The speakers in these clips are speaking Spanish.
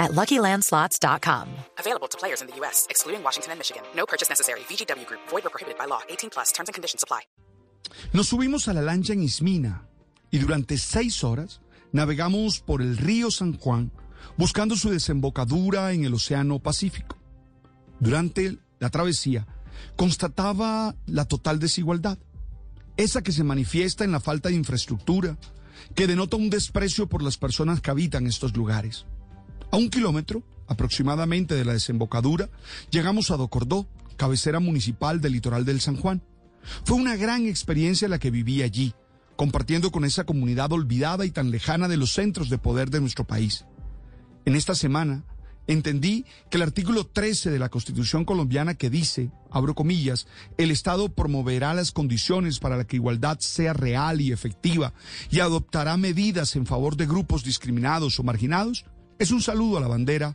at LuckyLandSlots.com. Available to players in the U.S., excluding Washington and Michigan. No purchase necessary. VGW Group. Void or prohibited by law. 18 plus. Terms and conditions apply. Nos subimos a la lancha en Ismina y durante seis horas navegamos por el río San Juan buscando su desembocadura en el Océano Pacífico. Durante la travesía constataba la total desigualdad, esa que se manifiesta en la falta de infraestructura, que denota un desprecio por las personas que habitan estos lugares. A un kilómetro aproximadamente de la desembocadura, llegamos a Docordó, cabecera municipal del litoral del San Juan. Fue una gran experiencia la que viví allí, compartiendo con esa comunidad olvidada y tan lejana de los centros de poder de nuestro país. En esta semana entendí que el artículo 13 de la Constitución colombiana que dice, abro comillas, el Estado promoverá las condiciones para la que igualdad sea real y efectiva y adoptará medidas en favor de grupos discriminados o marginados, es un saludo a la bandera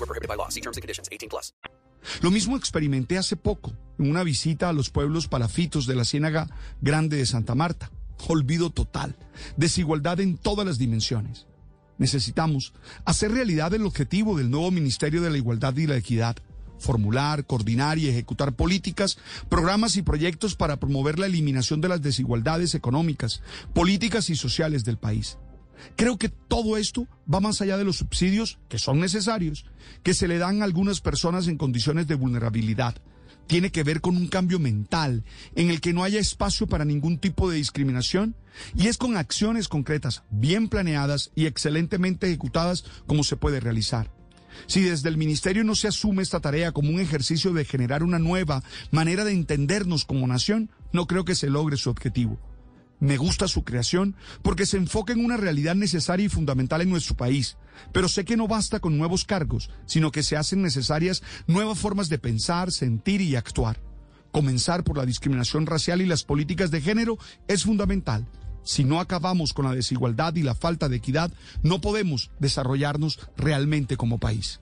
were prohibited by law. See terms and conditions. 18 plus. Lo mismo experimenté hace poco en una visita a los pueblos palafitos de la Ciénaga Grande de Santa Marta. Olvido total, desigualdad en todas las dimensiones. Necesitamos hacer realidad el objetivo del nuevo Ministerio de la Igualdad y la Equidad, formular, coordinar y ejecutar políticas, programas y proyectos para promover la eliminación de las desigualdades económicas, políticas y sociales del país. Creo que todo esto va más allá de los subsidios, que son necesarios, que se le dan a algunas personas en condiciones de vulnerabilidad. Tiene que ver con un cambio mental en el que no haya espacio para ningún tipo de discriminación y es con acciones concretas, bien planeadas y excelentemente ejecutadas como se puede realizar. Si desde el Ministerio no se asume esta tarea como un ejercicio de generar una nueva manera de entendernos como nación, no creo que se logre su objetivo. Me gusta su creación porque se enfoca en una realidad necesaria y fundamental en nuestro país. Pero sé que no basta con nuevos cargos, sino que se hacen necesarias nuevas formas de pensar, sentir y actuar. Comenzar por la discriminación racial y las políticas de género es fundamental. Si no acabamos con la desigualdad y la falta de equidad, no podemos desarrollarnos realmente como país.